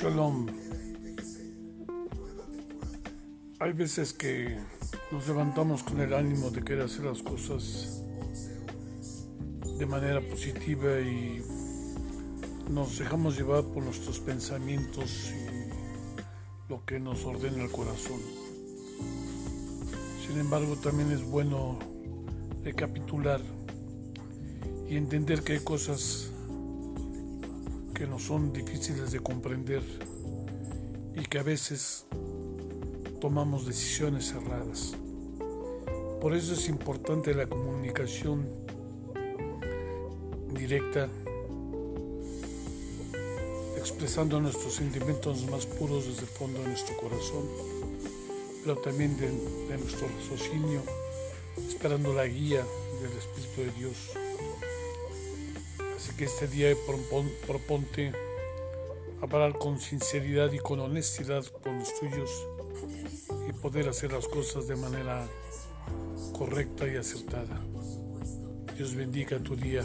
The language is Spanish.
Shalom. Hay veces que nos levantamos con el ánimo de querer hacer las cosas de manera positiva y nos dejamos llevar por nuestros pensamientos y lo que nos ordena el corazón. Sin embargo, también es bueno recapitular y entender que hay cosas que no son difíciles de comprender y que a veces tomamos decisiones erradas. Por eso es importante la comunicación directa, expresando nuestros sentimientos más puros desde el fondo de nuestro corazón, pero también de, de nuestro raciocinio, esperando la guía del Espíritu de Dios. Que este día proponte hablar con sinceridad y con honestidad con los tuyos y poder hacer las cosas de manera correcta y acertada. Dios bendiga tu día.